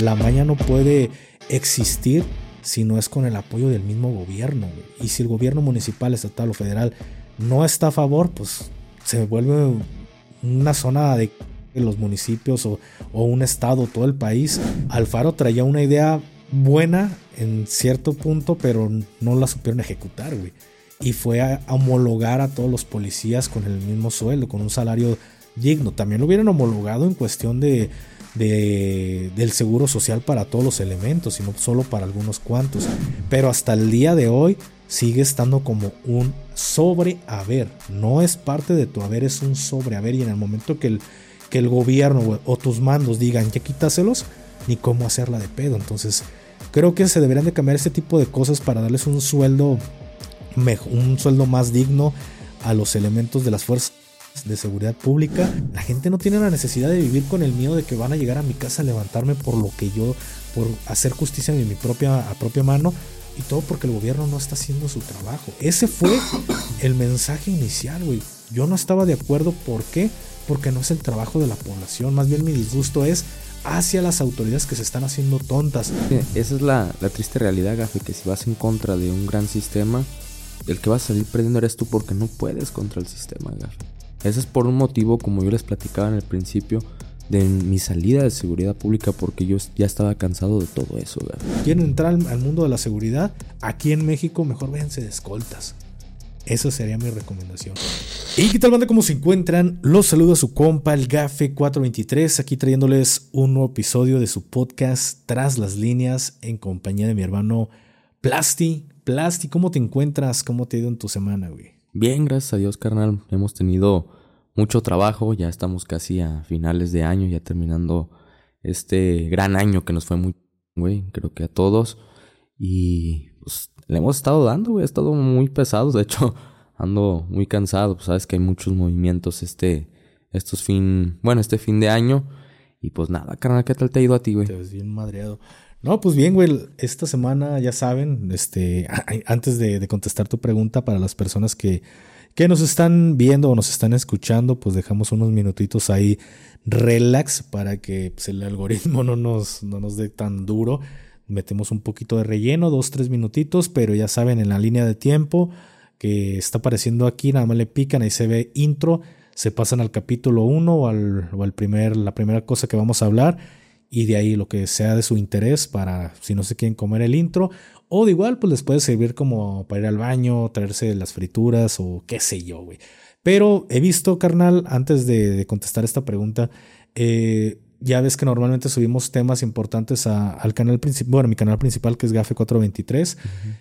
la maña no puede existir si no es con el apoyo del mismo gobierno. Y si el gobierno municipal, estatal o federal no está a favor, pues se vuelve una zona de los municipios o, un estado, todo el país. Alfaro traía una idea buena en cierto punto, pero no la supieron ejecutar, güey. Y fue a homologar a todos los policías con el mismo sueldo, con un salario digno. También lo hubieran homologado en cuestión de, de, del seguro social para todos los elementos, sino solo para algunos cuantos. Pero hasta el día de hoy sigue estando como un sobrehaber. No es parte de tu haber, es un sobrehaber. Y en el momento que el, que el gobierno o tus mandos digan ya quítaselos, ni cómo hacerla de pedo. Entonces, creo que se deberían de cambiar este tipo de cosas para darles un sueldo, un sueldo más digno a los elementos de las fuerzas de seguridad pública. La gente no tiene la necesidad de vivir con el miedo de que van a llegar a mi casa a levantarme por lo que yo, por hacer justicia en mi propia, a propia mano. Y todo porque el gobierno no está haciendo su trabajo. Ese fue el mensaje inicial, güey. Yo no estaba de acuerdo. ¿Por qué? Porque no es el trabajo de la población. Más bien mi disgusto es hacia las autoridades que se están haciendo tontas. Esa es la, triste realidad, Gafe, que si vas en contra de un gran sistema, el que va a salir perdiendo eres tú porque no puedes contra el sistema, Gafe. Ese es por un motivo, como yo les platicaba en el principio, de mi salida de seguridad pública porque yo ya estaba cansado de todo eso. ¿Quieren entrar al mundo de la seguridad? Aquí en México mejor véanse de escoltas. Esa sería mi recomendación. ¿Y qué tal banda? ¿Cómo se encuentran? Los saludo a su compa, el Gafe 423, aquí trayéndoles un nuevo episodio de su podcast Tras las líneas en compañía de mi hermano Plasti. Plasti, ¿cómo te encuentras? ¿Cómo te ha ido en tu semana, güey? Bien, gracias a Dios, carnal. Hemos tenido mucho trabajo, ya estamos casi a finales de año, ya terminando este gran año que nos fue muy, güey, creo que a todos. Y pues le hemos estado dando, güey, ha estado muy pesado, de hecho ando muy cansado, pues sabes que hay muchos movimientos este, estos fin, bueno, este fin de año. Y pues nada, carnal, ¿qué tal te ha ido a ti, güey? Te ves bien madreado. No, pues bien, güey, esta semana ya saben, este, antes de, contestar tu pregunta para las personas que, que nos están viendo o nos están escuchando, pues dejamos unos minutitos ahí relax para que pues, el algoritmo no nos, no nos dé tan duro. Metemos un poquito de relleno, dos, tres minutitos, pero ya saben, en la línea de tiempo que está apareciendo aquí, nada más le pican, ahí se ve intro, se pasan al capítulo 1 o al, o al primer, la primera cosa que vamos a hablar y de ahí lo que sea de su interés para si no se quieren comer el intro. O de igual pues les puede servir como para ir al baño, traerse las frituras o qué sé yo, güey. Pero he visto, carnal, antes de, contestar esta pregunta, eh, ya ves que normalmente subimos temas importantes al canal principal, bueno, mi canal principal que es Gafe 423,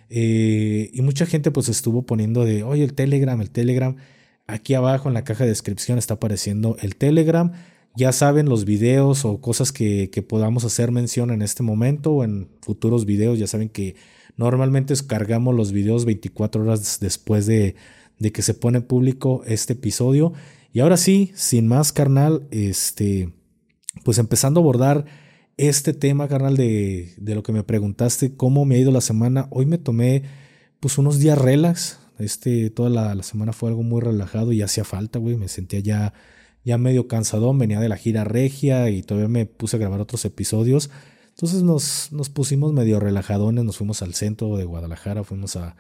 eh, y mucha gente pues estuvo poniendo de, oye, el Telegram, el Telegram, aquí abajo en la caja de descripción está apareciendo el Telegram, ya saben los videos o cosas que, podamos hacer mención en este momento o en futuros videos. Ya saben que normalmente cargamos los videos 24 horas después de, que se pone público este episodio. Y ahora sí, sin más, carnal, este, pues empezando a abordar este tema, carnal, de, de lo que me preguntaste, cómo me ha ido la semana. Hoy me tomé pues unos días relax. Este, toda la, la semana fue algo muy relajado y hacía falta, güey. Me sentía ya ya medio cansadón, venía de la gira regia y todavía me puse a grabar otros episodios. Entonces nos, nos pusimos medio relajadones, nos fuimos al centro de Guadalajara, fuimos a,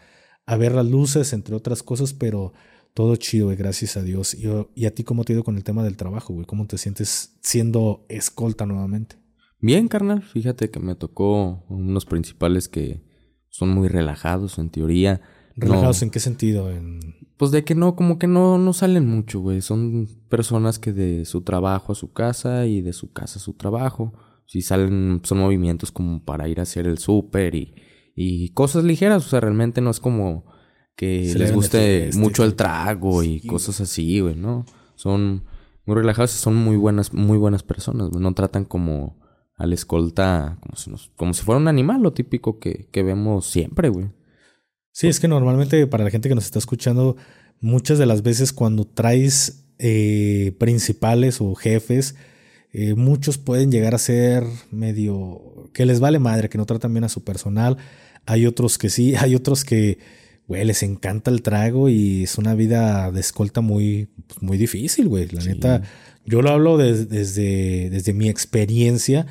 a ver las luces, entre otras cosas, pero todo chido, güey, gracias a Dios. Y, y a ti, ¿cómo te ha ido con el tema del trabajo, güey? ¿Cómo te sientes siendo escolta nuevamente? Bien, carnal. Fíjate que me tocó unos principales que son muy relajados en teoría. ¿Relajados en qué sentido? Pues de que no, como que no, no salen mucho, güey. Son personas que de su trabajo a su casa y de su casa a su trabajo. Si salen, son movimientos como para ir a hacer el súper y, y cosas ligeras. O sea, realmente no es como que les guste mucho el trago y cosas así, güey, ¿no? Son muy relajados y son muy buenas, muy buenas personas, güey. No tratan como al escolta como si, como si fuera un animal, lo típico que, que vemos siempre, güey. Sí, es que normalmente para la gente que nos está escuchando, muchas de las veces cuando traes eh, principales o jefes, eh, muchos pueden llegar a ser medio que les vale madre, que no tratan bien a su personal. Hay otros que sí, hay otros que, güey, les encanta el trago y es una vida de escolta muy, pues, muy difícil, güey. La neta, yo lo hablo desde, desde mi experiencia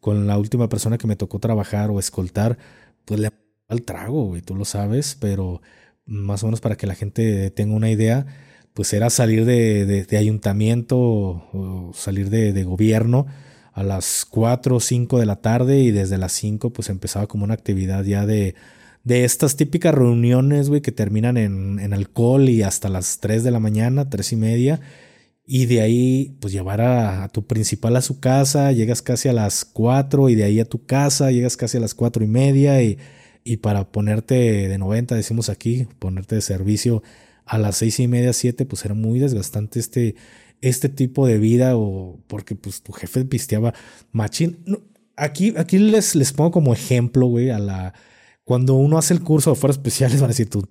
con la última persona que me tocó trabajar o escoltar, pues le al trago, güey, tú lo sabes, pero más o menos para que la gente tenga una idea, pues era salir de, ayuntamiento o salir de, gobierno a las 4 o 5 de la tarde y desde las 5 pues empezaba como una actividad ya de, de estas típicas reuniones, güey, que terminan en, en, alcohol y hasta las 3 de la mañana, 3 y media. Y de ahí, pues llevar a, tu principal a su casa, llegas casi a las 4 y de ahí a tu casa, llegas casi a las 4 y media y, y para ponerte de 90, decimos aquí, ponerte de servicio a las 6 y media, 7, pues era muy desgastante este, este tipo de vida o porque pues tu jefe pisteaba machín. aquí, aquí les, les pongo como ejemplo, güey, a la cuando uno hace el curso de fuerzas especiales, van a decir tú.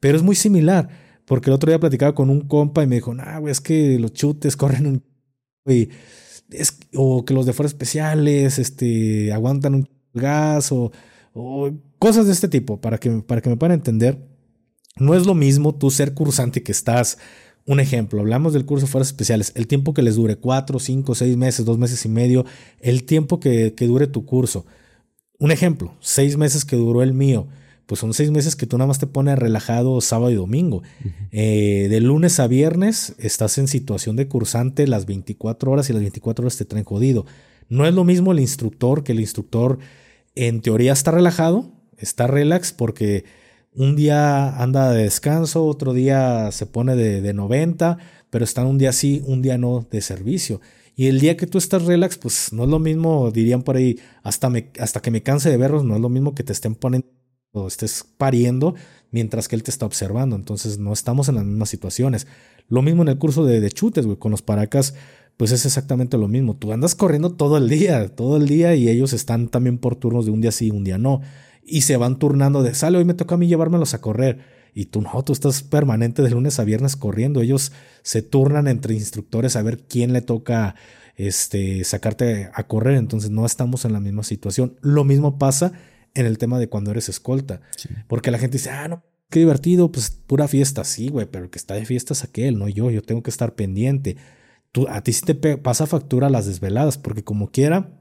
Pero es muy similar, porque el otro día platicaba con un compa y me dijo, nah, güey, es que los chutes corren un. es, o que los de fuerzas especiales este, aguantan un gas o, o cosas de este tipo, para que, para que me puedan entender. No es lo mismo tú ser cursante que estás. Un ejemplo, hablamos del curso de fuerzas especiales, el tiempo que les dure, cuatro, cinco, seis meses, dos meses y medio, el tiempo que, que dure tu curso. Un ejemplo, seis meses que duró el mío, pues son seis meses que tú nada más te pones relajado sábado y domingo. Eh, de lunes a viernes estás en situación de cursante las 24 horas y las 24 horas te traen jodido. No es lo mismo el instructor, que el instructor en teoría está relajado, está relax porque un día anda de descanso, otro día se pone de, de 90, pero está un día sí, un día no de servicio. Y el día que tú estás relax, pues no es lo mismo, dirían por ahí, hasta, hasta que me canse de verlos, no es lo mismo que te estén poniendo o estés pariendo mientras que él te está observando. Entonces no estamos en las mismas situaciones. Lo mismo en el curso de, de chutes, güey, con los paracas, pues es exactamente lo mismo. Tú andas corriendo todo el día, todo el día y ellos están también por turnos de un día sí, un día no. Y se van turnando de, sale, hoy me toca a mí llevármelos a correr y tú no, tú estás permanente de lunes a viernes corriendo. Ellos se turnan entre instructores a ver quién le toca este, sacarte a correr. Entonces no estamos en la misma situación. Lo mismo pasa en el tema de cuando eres escolta. Porque la gente dice, ah, no, qué divertido, pues pura fiesta. Sí, güey, pero el que está de fiesta es aquel, no yo. Yo tengo que estar pendiente. A ti sí te pasa factura las desveladas, porque como quiera,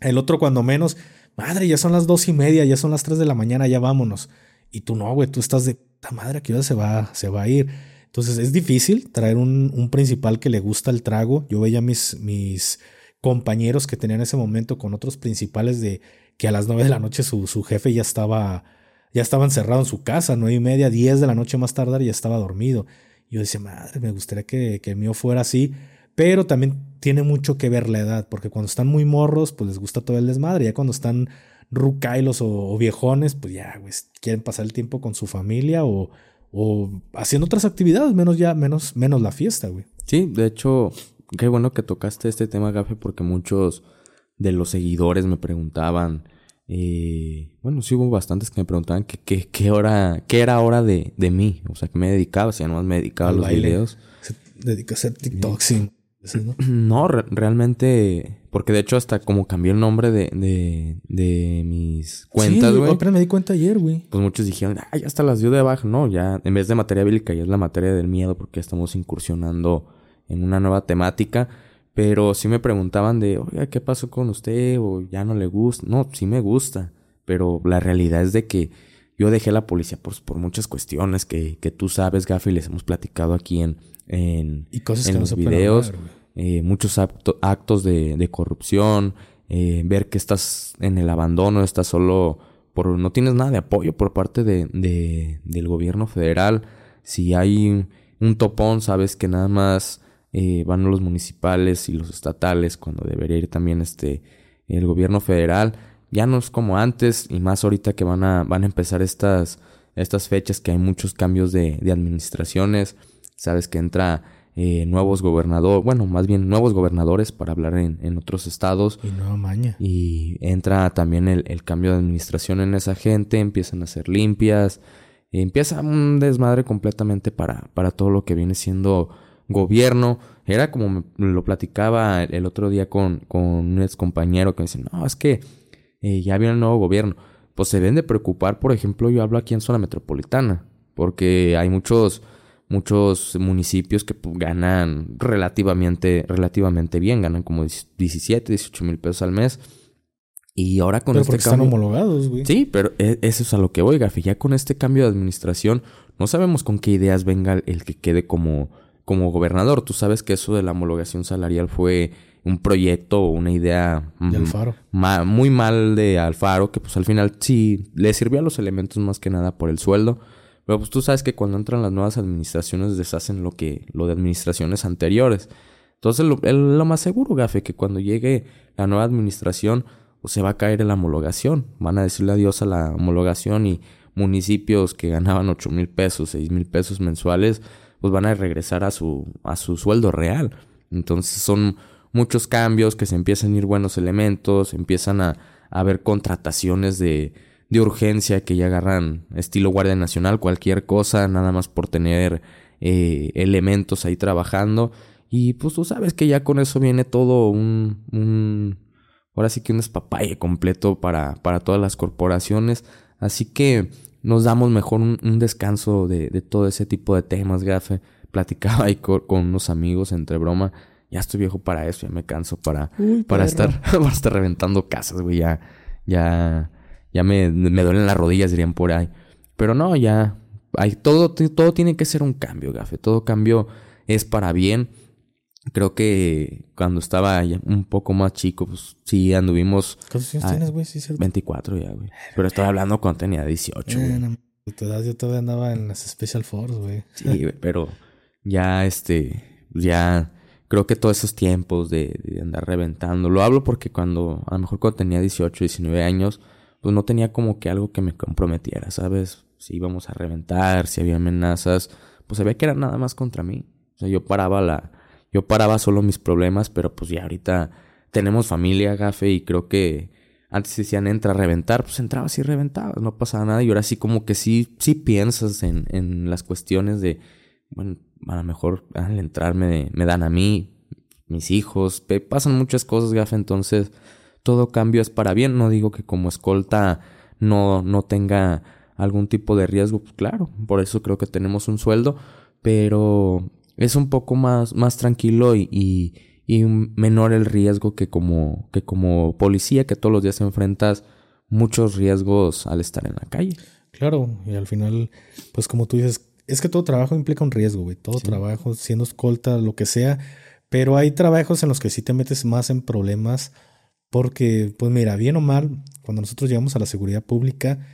el otro cuando menos, madre, ya son las dos y media, ya son las tres de la mañana, ya vámonos. Y tú no, güey, tú estás de madre, aquí se va, se va a ir. Entonces es difícil traer un, principal que le gusta el trago. Yo veía mis, mis compañeros que tenían ese momento con otros principales de que a las nueve de la noche su, su jefe ya estaba, ya estaba encerrado en su casa, nueve y media, diez de la noche más tardar ya estaba dormido. yo decía, madre, me gustaría que, que el mío fuera así, pero también tiene mucho que ver la edad, porque cuando están muy morros, pues les gusta todo el desmadre, ya cuando están rucailos o, viejones, pues ya, quieren pasar el tiempo con su familia o, o haciendo otras actividades, menos ya, menos, menos la fiesta, güey. Sí, de hecho, qué bueno que tocaste este tema, Gafe, porque muchos de los seguidores me preguntaban, eh, bueno, sí hubo bastantes que me preguntaban que, qué hora, qué era hora de, de mí, o sea, que me dedicaba, si ya no me dedicaba a los videos. Se dedica a hacer TikTok, sí. ¿No? realmente, porque de hecho hasta como cambié el nombre de, de, de mis cuentas, güey. Sí, me di cuenta ayer, güey. Pues muchos dijeron, ah, ya hasta las dio de baja. No, ya en vez de materia bíblica ya es la materia del miedo porque estamos incursionando en una nueva temática. Pero sí me preguntaban de, oiga, ¿qué pasó con usted? O ya no le gusta. No, sí me gusta. Pero la realidad es de que yo dejé la policía por, por muchas cuestiones que, que tú sabes, Gafi, les hemos platicado aquí en, en, y cosas en que los no videos. Eh, muchos actos de, corrupción, eh, ver que estás en el abandono, estás solo por no tienes nada de apoyo por parte de, del gobierno federal. Si hay un topón, sabes que nada más eh, van los municipales y los estatales cuando debería ir también este el gobierno federal. Ya no es como antes y más ahorita que van a, van a empezar estas, estas fechas que hay muchos cambios de, de administraciones. Sabes que entra eh, nuevos gobernadores, bueno, más bien nuevos gobernadores para hablar en, en otros estados. Y nueva maña. Y entra también el, el, cambio de administración en esa gente, empiezan a ser limpias, empieza un desmadre completamente para, para todo lo que viene siendo gobierno. Era como me lo platicaba el otro día con, con un ex compañero que me dice, no, es que eh, ya viene el nuevo gobierno. Pues se deben de preocupar, por ejemplo, yo hablo aquí en zona metropolitana, porque hay muchos muchos municipios que pues, ganan relativamente, relativamente bien, ganan como 17, 18 mil pesos al mes. Y ahora con pero este cambio... están homologados, güey. Sí, pero e- eso es a lo que voy, Gafi. Ya con este cambio de administración, no sabemos con qué ideas venga el que quede como, como gobernador. Tú sabes que eso de la homologación salarial fue un proyecto o una idea De mm, Alfaro. ma- muy mal de Alfaro, que pues al final sí le sirvió a los elementos más que nada por el sueldo. Pero pues tú sabes que cuando entran las nuevas administraciones deshacen lo que lo de administraciones anteriores. Entonces lo, lo más seguro, Gafe, que cuando llegue la nueva administración pues, se va a caer en la homologación. Van a decirle adiós a la homologación y municipios que ganaban 8 mil pesos, 6 mil pesos mensuales, pues van a regresar a su, a su sueldo real. Entonces son muchos cambios, que se empiezan a ir buenos elementos, empiezan a haber contrataciones de, de urgencia que ya agarran estilo Guardia Nacional, cualquier cosa, nada más por tener eh, elementos ahí trabajando. Y pues tú sabes que ya con eso viene todo un, un ahora sí que un despapalle completo para, para todas las corporaciones. Así que nos damos mejor un, un descanso de, de todo ese tipo de temas, gafe. Platicaba ahí con, con unos amigos entre broma. Ya estoy viejo para eso, ya me canso para, Uy, para perro. estar, para estar reventando casas, güey. Ya, ya, ya me, me duelen las rodillas, dirían por ahí. Pero no, ya, hay, todo, todo tiene que ser un cambio, gafe. Todo cambio es para bien. Creo que cuando estaba ya un poco más chico, pues sí anduvimos ¿Cuántos años tienes, güey? Sí, cierto. 24 ya, güey. Pero estoy hablando cuando tenía 18, güey. Eh, no, de tu edad yo todavía andaba en las Special Force, güey. Sí, güey, pero ya este, ya creo que todos esos tiempos de, de andar reventando, lo hablo porque cuando, a lo mejor cuando tenía 18, 19 años, pues no tenía como que algo que me comprometiera, ¿sabes? Si íbamos a reventar, si había amenazas, pues ve que era nada más contra mí. O sea, yo paraba la, yo paraba solo mis problemas, pero pues ya ahorita tenemos familia, gafe, y creo que antes decían entra a reventar, pues entrabas y reventabas, no pasaba nada. Y ahora sí como que sí, sí piensas en, en las cuestiones de, bueno, a lo mejor al entrar me, me dan a mí, mis hijos, pasan muchas cosas, gafe, entonces todo cambio es para bien. No digo que como escolta no, no tenga algún tipo de riesgo, pues claro, por eso creo que tenemos un sueldo, pero es un poco más, más tranquilo y, y, y menor el riesgo que como, que como policía, que todos los días enfrentas muchos riesgos al estar en la calle. Claro, y al final, pues como tú dices, es que todo trabajo implica un riesgo, güey. Todo trabajo, siendo escolta, lo que sea. Pero hay trabajos en los que sí te metes más en problemas. Porque, pues mira, bien o mal, cuando nosotros llegamos a la seguridad pública,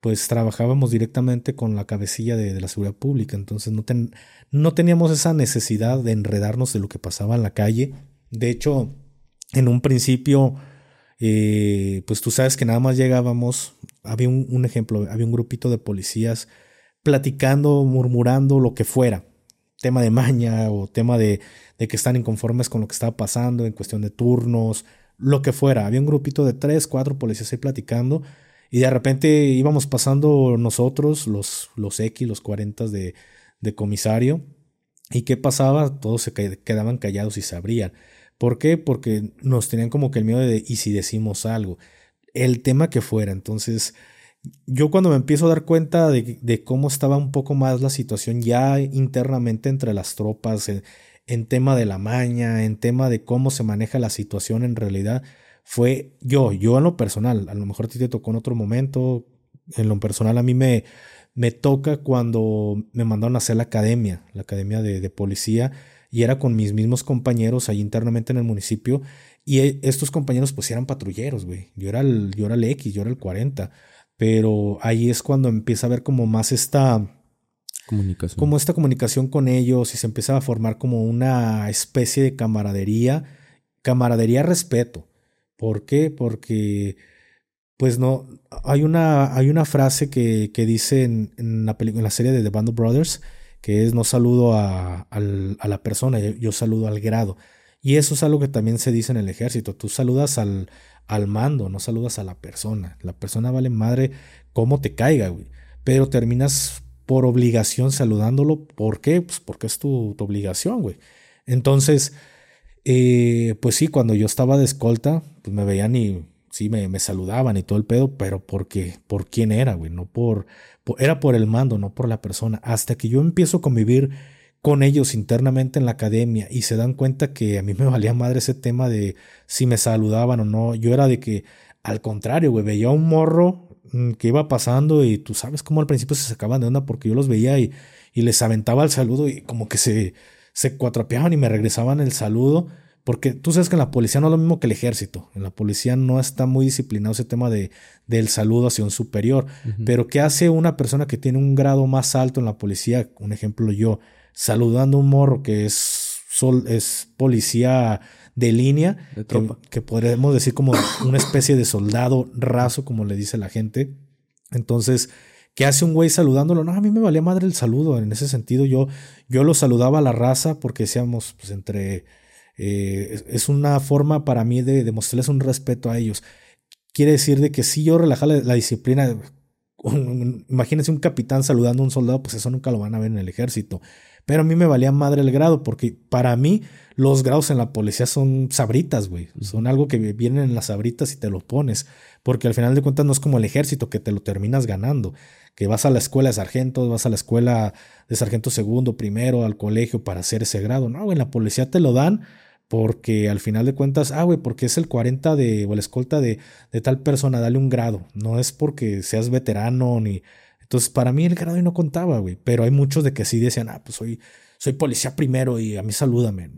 pues trabajábamos directamente con la cabecilla de, la seguridad pública. Entonces no, ten- no teníamos esa necesidad de enredarnos de lo que pasaba en la calle. De hecho, en un principio, eh, pues tú sabes que nada más llegábamos, había un, un ejemplo, había un grupito de policías platicando, murmurando, lo que fuera. Tema de maña o tema de, de que están inconformes con lo que estaba pasando en cuestión de turnos, lo que fuera. Había un grupito de tres, cuatro policías ahí platicando y de repente íbamos pasando nosotros, los, los X, los 40 de, de comisario. ¿Y qué pasaba? Todos se que- quedaban callados y se abrían. ¿Por qué? Porque nos tenían como que el miedo de, ¿y si decimos algo? El tema que fuera. Entonces, yo cuando me empiezo a dar cuenta de, de cómo estaba un poco más la situación ya internamente entre las tropas, en, en tema de la maña, en tema de cómo se maneja la situación en realidad, fue yo, yo en lo personal, a lo mejor a ti te tocó en otro momento, en lo personal a mí me, me toca cuando me mandaron a hacer la academia, la academia de, de policía, y era con mis mismos compañeros ahí internamente en el municipio, y e- estos compañeros pues eran patrulleros, güey, yo era el, yo era el X, yo era el 40, pero ahí es cuando empieza a ver como más esta, Comunicación. como esta comunicación con ellos y se empieza a formar como una especie de camaradería, camaradería respeto. ¿Por qué? Porque pues no, hay una, hay una frase que, que dice en, en la, en la serie de The Band of Brothers que es no saludo a, la persona, yo, yo saludo al grado. Y eso es algo que también se dice en el ejército. Tú saludas al, al mando, no saludas a la persona. La persona vale madre cómo te caiga, güey. Pero terminas por obligación saludándolo. ¿Por qué? Pues porque es tu, obligación, güey. Entonces, eh, pues sí, cuando yo estaba de escolta, pues me veían y sí, me, saludaban y todo el pedo, pero porque, por quién era, güey, no por, era por el mando, no por la persona. Hasta que yo empiezo a convivir con ellos internamente en la academia y se dan cuenta que a mí me valía madre ese tema de si me saludaban o no. Yo era de que Al contrario, güey, veía un morro que iba pasando y tú sabes cómo al principio se sacaban de onda porque yo los veía y, y les aventaba el saludo y como que se, se cuatrapeaban y me regresaban el saludo. Porque tú sabes que en la policía no es lo mismo que el ejército. En la policía no está muy disciplinado ese tema de, del saludo hacia un superior. Pero ¿qué hace una persona que tiene un grado más alto en la policía? Un ejemplo yo, saludando a un morro que es, sol, es policía de línea, que, que, podríamos decir como una especie de soldado raso, como le dice la gente. Entonces, ¿qué hace un güey saludándolo? No, a mí me valía madre el saludo. En ese sentido, yo, yo lo saludaba a la raza porque decíamos, pues entre eh, es una forma para mí de demostrarles un respeto a ellos. Quiere decir de que si yo relajar la, disciplina, imagínense un capitán saludando a un soldado, pues eso nunca lo van a ver en el ejército. Pero a mí me valía madre el grado, porque para mí los grados en la policía son sabritas, güey. Son algo que vienen en las sabritas y te lo pones. Porque al final de cuentas no es como el ejército que te lo terminas ganando. Que vas a la escuela de sargento, vas a la escuela de sargento segundo, primero, al colegio para hacer ese grado. No, en la policía te lo dan porque al final de cuentas, ah, güey, porque es el 40 de, o la escolta de, de tal persona, dale un grado. No es porque seas veterano ni... Entonces, para mí el grado no contaba, güey. Pero hay muchos de que sí decían, ah, pues soy, soy policía primero y a mí salúdame.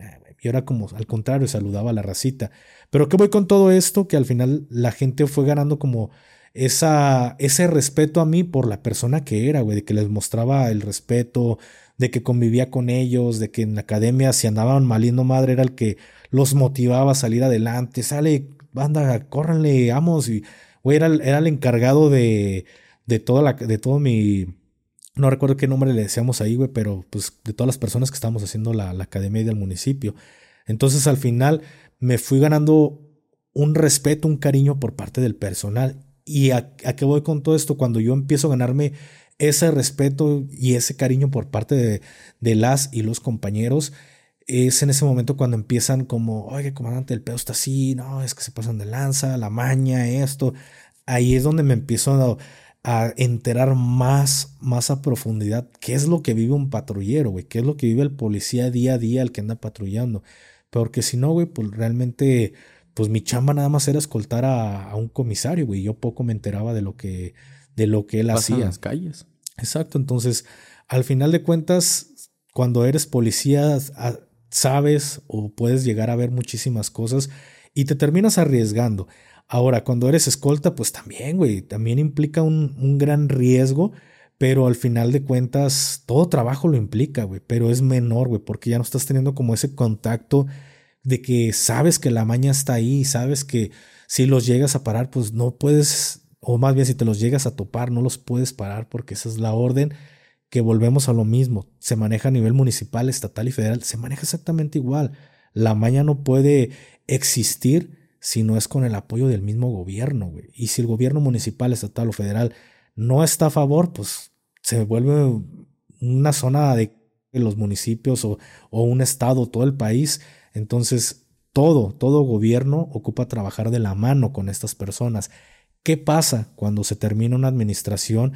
y ahora como al contrario, saludaba a la racita. Pero ¿qué voy con todo esto? Que al final la gente fue ganando como esa, ese respeto a mí por la persona que era, güey, de que les mostraba el respeto, de que convivía con ellos, de que en la academia si andaban maliendo madre era el que los motivaba a salir adelante, sale, banda, córranle, vamos, y güey, era, era el encargado de, de toda la, de todo mi, no recuerdo qué nombre le decíamos ahí, güey, pero pues de todas las personas que estábamos haciendo la, la academia del municipio. Entonces al final me fui ganando un respeto, un cariño por parte del personal. ¿Y a, a, qué voy con todo esto? Cuando yo empiezo a ganarme ese respeto y ese cariño por parte de, las y los compañeros es en ese momento cuando empiezan como, oye, comandante, el pedo está así, no, es que se pasan de lanza, la maña, esto. Ahí es donde me empiezo a, enterar más, más a profundidad qué es lo que vive un patrullero, güey, qué es lo que vive el policía día a día, el que anda patrullando. Porque si no, güey, pues realmente, pues mi chamba nada más era escoltar a, a un comisario, güey. Yo poco me enteraba de lo que, de lo que él hacía. En las calles. Exacto, entonces, al final de cuentas, cuando eres policía, sabes o puedes llegar a ver muchísimas cosas y te terminas arriesgando. Ahora, cuando eres escolta, pues también, güey, también implica un, un gran riesgo, pero al final de cuentas, todo trabajo lo implica, güey, pero es menor, güey, porque ya no estás teniendo como ese contacto de que sabes que la maña está ahí, sabes que si los llegas a parar, pues no puedes o más bien si te los llegas a topar, no los puedes parar porque esa es la orden que volvemos a lo mismo. Se maneja a nivel municipal, estatal y federal, se maneja exactamente igual. La maña no puede existir si no es con el apoyo del mismo gobierno. Y si el gobierno municipal, estatal o federal no está a favor, pues se vuelve una zona de los municipios o, o un estado, todo el país. Entonces, todo, todo gobierno ocupa trabajar de la mano con estas personas. ¿Qué pasa cuando se termina una administración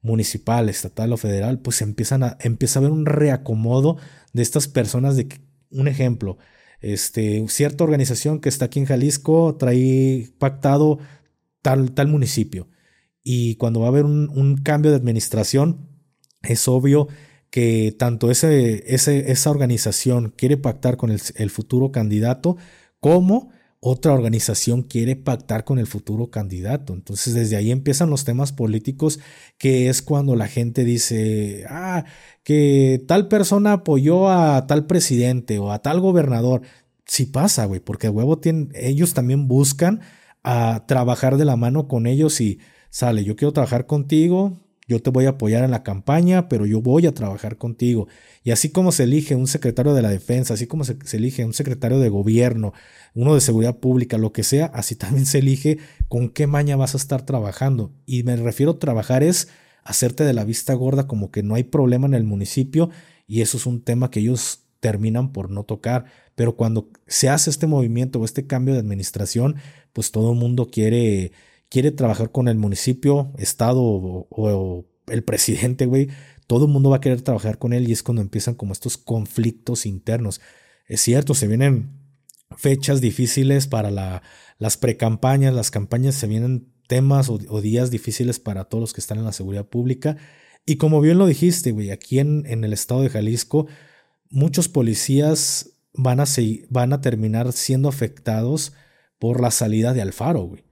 municipal, estatal o federal? Pues empiezan a, empieza a haber un reacomodo de estas personas. De, un ejemplo, este, cierta organización que está aquí en Jalisco trae pactado tal, tal municipio. Y cuando va a haber un, cambio de administración, es obvio que tanto ese, ese, esa organización quiere pactar con el, el futuro candidato como otra organización quiere pactar con el futuro candidato. Entonces desde ahí empiezan los temas políticos, que es cuando la gente dice, ah, que tal persona apoyó a tal presidente o a tal gobernador. Sí pasa, güey, porque huevo tienen, ellos también buscan a trabajar de la mano con ellos y sale, yo quiero trabajar contigo, yo te voy a apoyar en la campaña, pero yo voy a trabajar contigo. Y así como se elige un secretario de la defensa, así como se, elige un secretario de gobierno, uno de seguridad pública, lo que sea, así también se elige con qué maña vas a estar trabajando. Y me refiero a trabajar es hacerte de la vista gorda como que no hay problema en el municipio y eso es un tema que ellos terminan por no tocar. Pero cuando se hace este movimiento o este cambio de administración, pues todo el mundo quiere quiere trabajar con el municipio, estado o, el presidente, güey, todo el mundo va a querer trabajar con él y es cuando empiezan como estos conflictos internos. Es cierto, se vienen fechas difíciles para la, las precampañas, las campañas se vienen temas o, días difíciles para todos los que están en la seguridad pública. Y como bien lo dijiste, güey, aquí en, en el estado de Jalisco, muchos policías van a, van a terminar siendo afectados por la salida de Alfaro, güey.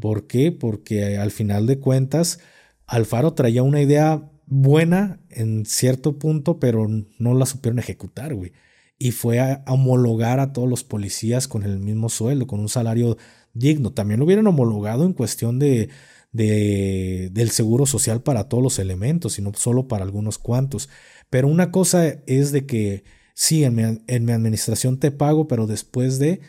¿Por qué? Porque al final de cuentas, Alfaro traía una idea buena en cierto punto, pero no la supieron ejecutar, güey. Y fue a homologar a todos los policías con el mismo sueldo, con un salario digno. También lo hubieran homologado en cuestión de, de, del seguro social para todos los elementos, y no solo para algunos cuantos. Pero una cosa es de que sí, en mi, en mi administración te pago, pero después de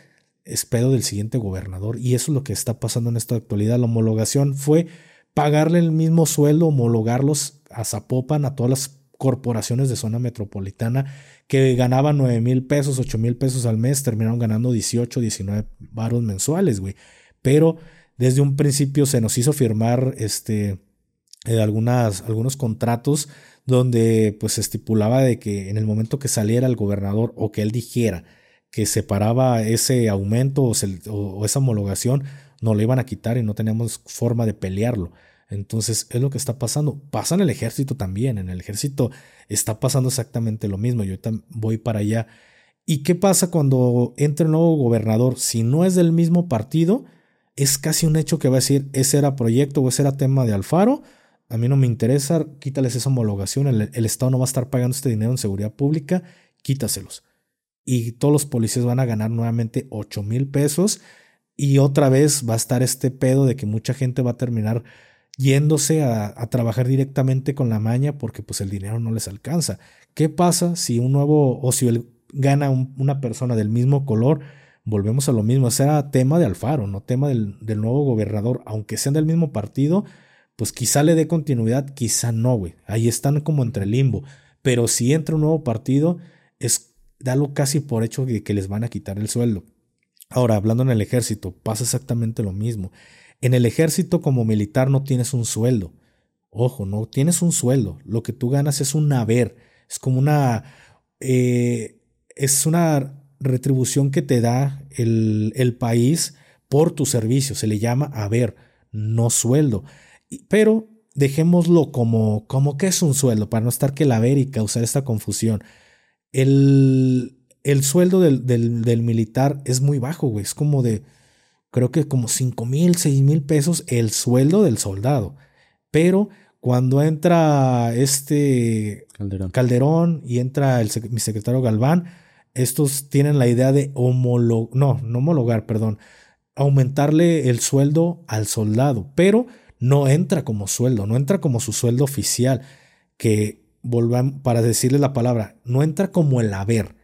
espero del siguiente gobernador. Y eso es lo que está pasando en esta actualidad. La homologación fue pagarle el mismo sueldo, homologarlos a Zapopan, a todas las corporaciones de zona metropolitana que ganaban 9 mil pesos, 8 mil pesos al mes, terminaron ganando 18, 19 varos mensuales, güey. Pero desde un principio se nos hizo firmar este, eh, algunas, algunos contratos donde pues estipulaba de que en el momento que saliera el gobernador o que él dijera que separaba ese aumento o, esa homologación, no le iban a quitar y no teníamos forma de pelearlo. Entonces es lo que está pasando. Pasa en el ejército también. En el ejército está pasando exactamente lo mismo. Yo voy para allá. ¿Y qué pasa cuando entra un nuevo gobernador? Si no es del mismo partido, es casi un hecho que va a decir, ese era proyecto o ese era tema de Alfaro a mí no me interesa, quítales esa homologación, el, Estado no va a estar pagando este dinero en seguridad pública, quítaselos. Y todos los policías van a ganar nuevamente 8 mil pesos y otra vez va a estar este pedo de que mucha gente va a terminar yéndose a, trabajar directamente con la maña porque pues el dinero no les alcanza. ¿Qué pasa si un nuevo o si gana una persona del mismo color? Volvemos a lo mismo, será tema de Alfaro, no tema del, del nuevo gobernador, aunque sean del mismo partido, pues quizá le dé continuidad, quizá no, güey. Ahí están como entre limbo. Pero si entra un nuevo partido, es dalo casi por hecho de que les van a quitar el sueldo. Ahora, hablando en el ejército, pasa exactamente lo mismo. En el ejército como militar no tienes un sueldo. Ojo, no tienes un sueldo. Lo que tú ganas es un haber. Es como una... Eh, es una retribución que te da el, el país por tu servicio. Se le llama haber, no sueldo. Pero dejémoslo como, como que es un sueldo, para no estar que la ver y causar esta confusión. El, el sueldo del, del, militar es muy bajo, güey. Es como de, creo que como 5 mil, 6 mil pesos el sueldo del soldado. Pero cuando entra este Calderón, Calderón y entra el, mi secretario Galván, estos tienen la idea de homologar, no, no homologar, perdón, aumentarle el sueldo al soldado. Pero no entra como sueldo, no entra como su sueldo oficial, que volvan para decirle la palabra, no entra como el haber.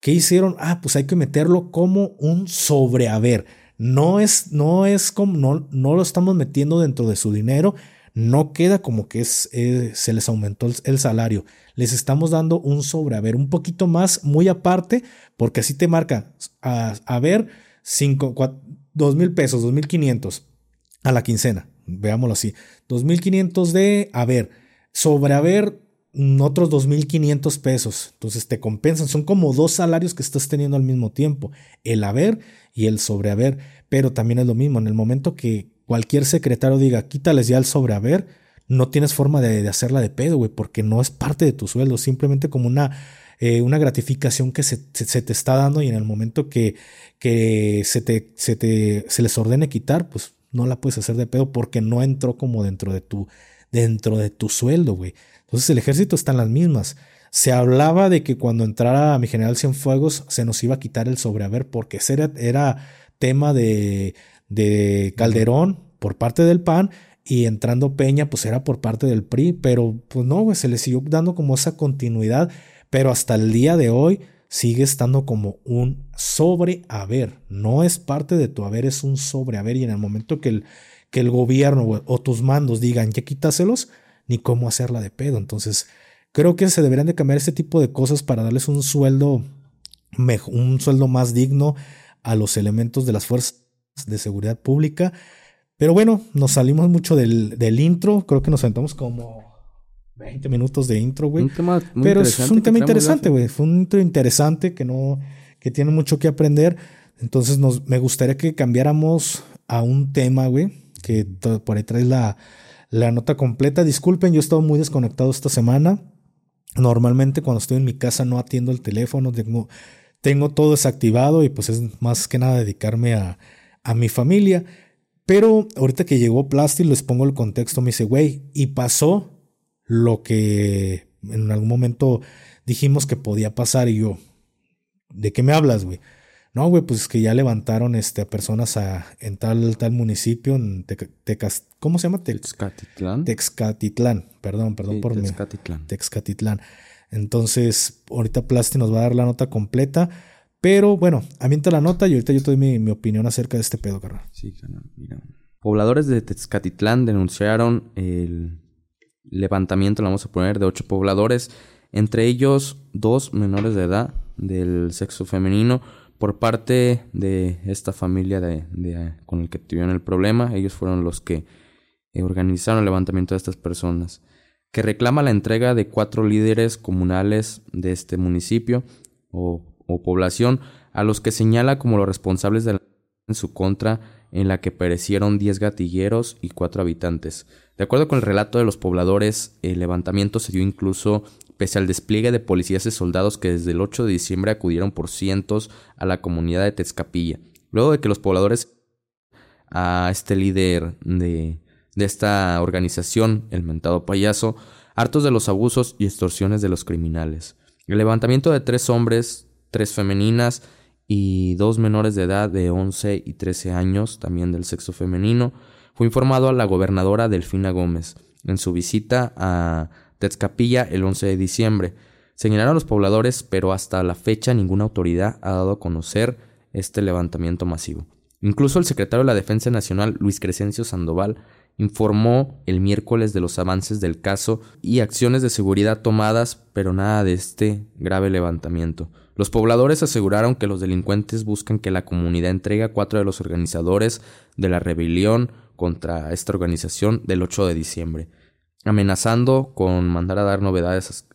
¿Qué hicieron? Ah, pues hay que meterlo como un sobrehaber. No es, no es como, no, no lo estamos metiendo dentro de su dinero, no queda como que eh, se les aumentó el, salario. Les estamos dando un sobrehaber, un poquito más, muy aparte, porque así te marca, a, ver, cinco, dos mil pesos, dos mil quinientos a la quincena veámoslo así, 2.500 de haber, sobre haber otros 2.500 pesos. Entonces te compensan, son como dos salarios que estás teniendo al mismo tiempo, el haber y el sobrehaber, pero también es lo mismo, en el momento que cualquier secretario diga, quítales ya el sobrehaber, no tienes forma de, hacerla de pedo, güey, porque no es parte de tu sueldo, simplemente como una, eh, una gratificación que se, se, te está dando y en el momento que, que se, te, se, te, se les ordene quitar, pues no la puedes hacer de pedo porque no entró como dentro de tu, dentro de tu sueldo, güey. Entonces el ejército está en las mismas. Se hablaba de que cuando entrara mi general Cienfuegos se nos iba a quitar el sobrehaber porque ese era, era tema de, de Calderón por parte del PAN y entrando Peña pues era por parte del PRI, pero pues no, güey, se le siguió dando como esa continuidad, pero hasta el día de hoy sigue estando como un sobrehaber. No es parte de tu haber, es un sobrehaber. Y en el momento que el, que el gobierno o tus mandos digan ya quítaselos, ni cómo hacerla de pedo. Entonces, creo que se deberían de cambiar este tipo de cosas para darles un sueldo, un sueldo más digno a los elementos de las fuerzas de seguridad pública. Pero bueno, nos salimos mucho del, del intro. Creo que nos sentamos como 20 minutos de intro, güey. Pero es un tema interesante, güey. Fue un intro interesante que no, que tiene mucho que aprender. Entonces nos, me gustaría que cambiáramos a un tema, güey, que por ahí traes la, la nota completa. Disculpen, yo he estado muy desconectado esta semana. Normalmente cuando estoy en mi casa no atiendo el teléfono, tengo, tengo todo desactivado y pues es más que nada dedicarme a, a mi familia. Pero ahorita que llegó Plasti, les pongo el contexto, me dice, güey, y pasó lo que en algún momento dijimos que podía pasar y yo, ¿de qué me hablas, güey? No, güey, pues es que ya levantaron este, a personas a, en tal, tal municipio, en Tecas, ¿cómo se llama? Texcatitlán. Texcatitlán, perdón, perdón por Texcatitlán. Texcatitlán. Entonces, ahorita Plasti nos va a dar la nota completa. Pero bueno, avienta la nota y ahorita yo te doy mi, opinión acerca de este pedo, carnal. Sí, carnal, mira. Pobladores de Texcatitlán denunciaron el levantamiento, lo vamos a poner, de ocho pobladores, entre ellos dos menores de edad del sexo femenino, por parte de esta familia de, con el que tuvieron el problema. Ellos fueron los que eh, organizaron el levantamiento de estas personas, que reclama la entrega de cuatro líderes comunales de este municipio o o población a los que señala como los responsables de la en su contra en la que perecieron 10 gatilleros y 4 habitantes. De acuerdo con el relato de los pobladores, el levantamiento se dio incluso pese al despliegue de policías y soldados que desde el 8 de diciembre acudieron por cientos a la comunidad de Tezcapilla. Luego de que los pobladores a este líder de, de esta organización, el mentado payaso, hartos de los abusos y extorsiones de los criminales. El levantamiento de tres hombres tres femeninas y dos menores de edad de 11 y 13 años, también del sexo femenino, fue informado a la gobernadora Delfina Gómez en su visita a Tezcapilla el 11 de diciembre. Señalaron a los pobladores, pero hasta la fecha ninguna autoridad ha dado a conocer este levantamiento masivo. Incluso el secretario de la Defensa Nacional, Luis Crescencio Sandoval, informó el miércoles de los avances del caso y acciones de seguridad tomadas, pero nada de este grave levantamiento. Los pobladores aseguraron que los delincuentes buscan que la comunidad entregue a cuatro de los organizadores de la rebelión contra esta organización del 8 de diciembre, amenazando con mandar a dar novedades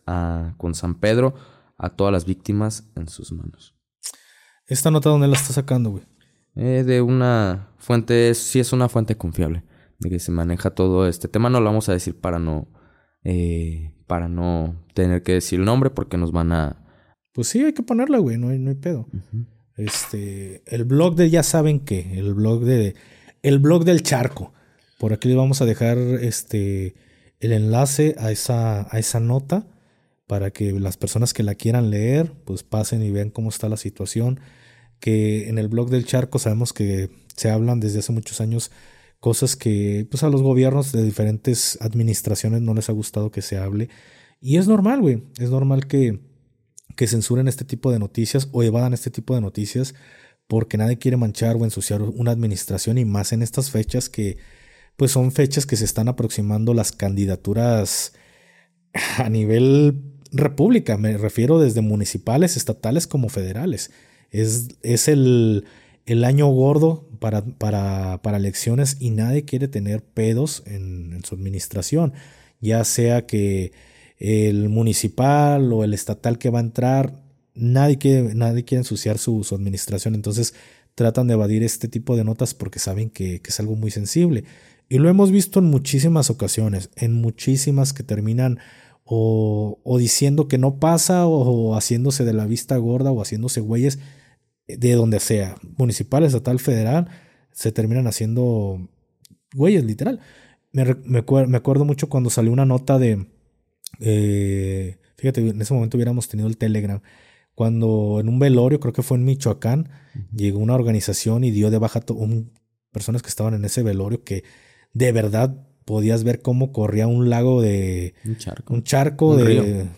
con San Pedro a todas las víctimas en sus manos. ¿Esta nota dónde la está sacando, güey? Eh, de una fuente, sí es una fuente confiable, de que se maneja todo este tema. No lo vamos a decir para no, eh, para no tener que decir el nombre porque nos van a, pues sí, hay que ponerla, güey, no hay, no hay pedo. Este, el blog de ya saben qué, el blog de el blog del charco. Por aquí les vamos a dejar este el enlace a esa a esa nota para que las personas que la quieran leer, pues pasen y vean cómo está la situación. Que en el blog del charco sabemos que se hablan desde hace muchos años cosas que pues a los gobiernos de diferentes administraciones no les ha gustado que se hable. Y es normal, güey. Es normal que que censuren este tipo de noticias o evadan este tipo de noticias porque nadie quiere manchar o ensuciar una administración y más en estas fechas que pues son fechas que se están aproximando las candidaturas a nivel república, me refiero desde municipales, estatales como federales. Es, es el, el, año gordo para, para, para, elecciones y nadie quiere tener pedos en, su administración, ya sea que el municipal o el estatal que va a entrar, nadie quiere, nadie quiere ensuciar su, administración, entonces tratan de evadir este tipo de notas porque saben que, es algo muy sensible. Y lo hemos visto en muchísimas ocasiones, en muchísimas que terminan o, o diciendo que no pasa o, haciéndose de la vista gorda o haciéndose güeyes de donde sea, municipal, estatal, federal, se terminan haciendo güeyes, literal. Me, me, me acuerdo mucho cuando salió una nota de, eh, fíjate, en ese momento hubiéramos tenido el Telegram. Cuando en un velorio, creo que fue en Michoacán, llegó una organización y dio de baja a un, personas que estaban en ese velorio que de verdad podías ver cómo corría un lago de... Un charco. Un charco de,